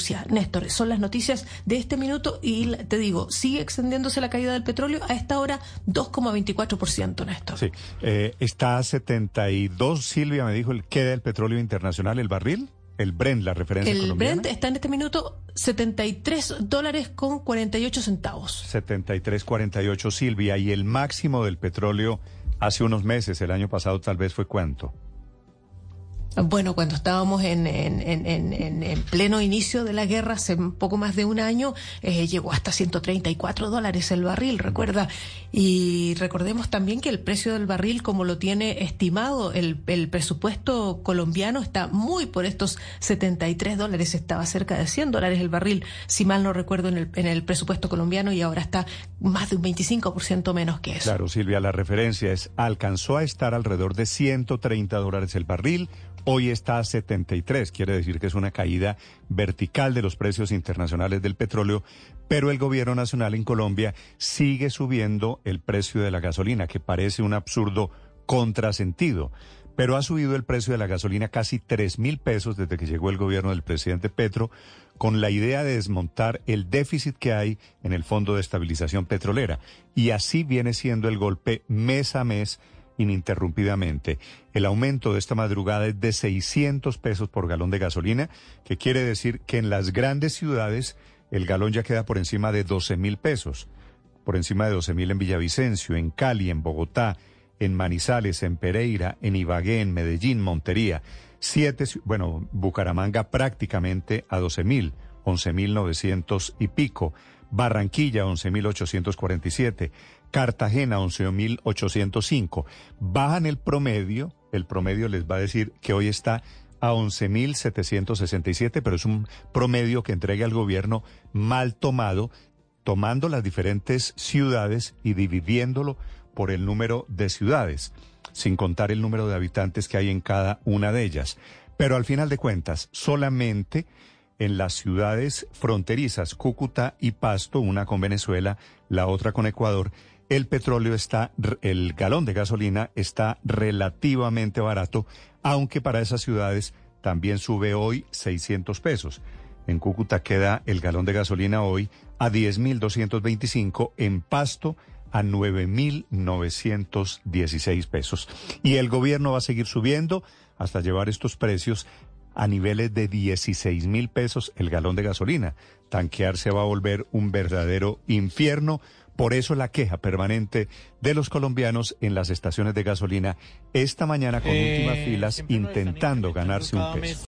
Rusia. Néstor, son las noticias de este minuto y te digo, sigue extendiéndose la caída del petróleo a esta hora 2,24%, Néstor. Sí, eh, está a 72, Silvia me dijo, queda el petróleo internacional, el barril. El Brent, la referencia El colombiana. Brent está en este minuto 73 dólares con 48 centavos. 73.48, Silvia. Y el máximo del petróleo hace unos meses, el año pasado tal vez fue cuánto? Bueno, cuando estábamos en, en, en, en, pleno inicio de la guerra, hace poco más de un año, eh, llegó hasta 134 dólares el barril, recuerda. Y recordemos también que el precio del barril, como lo tiene estimado el, el presupuesto colombiano, está muy por estos 73 dólares, estaba cerca de 100 dólares el barril, si mal no recuerdo, en el, en el presupuesto colombiano y ahora está más de un 25% menos que eso. Claro, Silvia, la referencia es, alcanzó a estar alrededor de 130 dólares el barril Hoy está a 73, quiere decir que es una caída vertical de los precios internacionales del petróleo, pero el gobierno nacional en Colombia sigue subiendo el precio de la gasolina, que parece un absurdo contrasentido. Pero ha subido el precio de la gasolina casi 3 mil pesos desde que llegó el gobierno del presidente Petro, con la idea de desmontar el déficit que hay en el Fondo de Estabilización Petrolera. Y así viene siendo el golpe mes a mes ininterrumpidamente. El aumento de esta madrugada es de 600 pesos por galón de gasolina, que quiere decir que en las grandes ciudades el galón ya queda por encima de 12 mil pesos, por encima de 12 mil en Villavicencio, en Cali, en Bogotá, en Manizales, en Pereira, en Ibagué, en Medellín, Montería. Siete, bueno, Bucaramanga prácticamente a 12 mil, 11 mil 900 y pico. Barranquilla, 11.847. Cartagena 11.805. Bajan el promedio, el promedio les va a decir que hoy está a 11.767, pero es un promedio que entrega el gobierno mal tomado, tomando las diferentes ciudades y dividiéndolo por el número de ciudades, sin contar el número de habitantes que hay en cada una de ellas. Pero al final de cuentas, solamente en las ciudades fronterizas, Cúcuta y Pasto, una con Venezuela, la otra con Ecuador, el petróleo está, el galón de gasolina está relativamente barato, aunque para esas ciudades también sube hoy 600 pesos. En Cúcuta queda el galón de gasolina hoy a 10.225, en Pasto a 9.916 pesos. Y el gobierno va a seguir subiendo hasta llevar estos precios a niveles de 16 mil pesos el galón de gasolina. Tanquear se va a volver un verdadero infierno por eso la queja permanente de los colombianos en las estaciones de gasolina esta mañana con últimas filas intentando ganarse un peso.